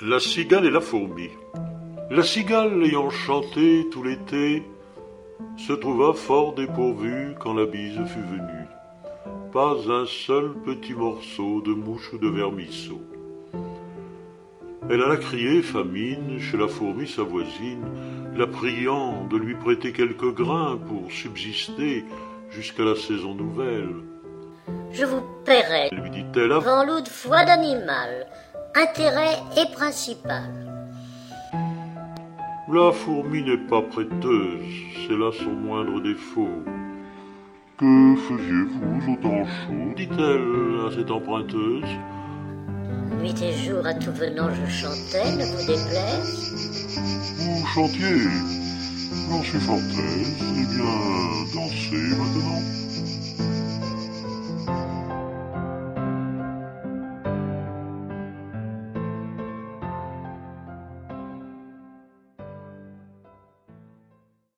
La cigale et la fourmi. La cigale, ayant chanté tout l'été, se trouva fort dépourvue quand la bise fut venue. Pas un seul petit morceau de mouche de vermisseau. Elle alla crier, famine, chez la fourmi sa voisine, la priant de lui prêter quelques grains pour subsister jusqu'à la saison nouvelle. Je vous paierai, lui dit-elle, avant l'eau de foi d'animal, intérêt et principal. La fourmi n'est pas prêteuse, c'est là son moindre défaut. Que faisiez-vous au temps chaud dit-elle à cette emprunteuse. Nuit et jour à tout venant je chantais, ne vous déplaise? Vous chantiez, j'en suis fort aise, eh bien.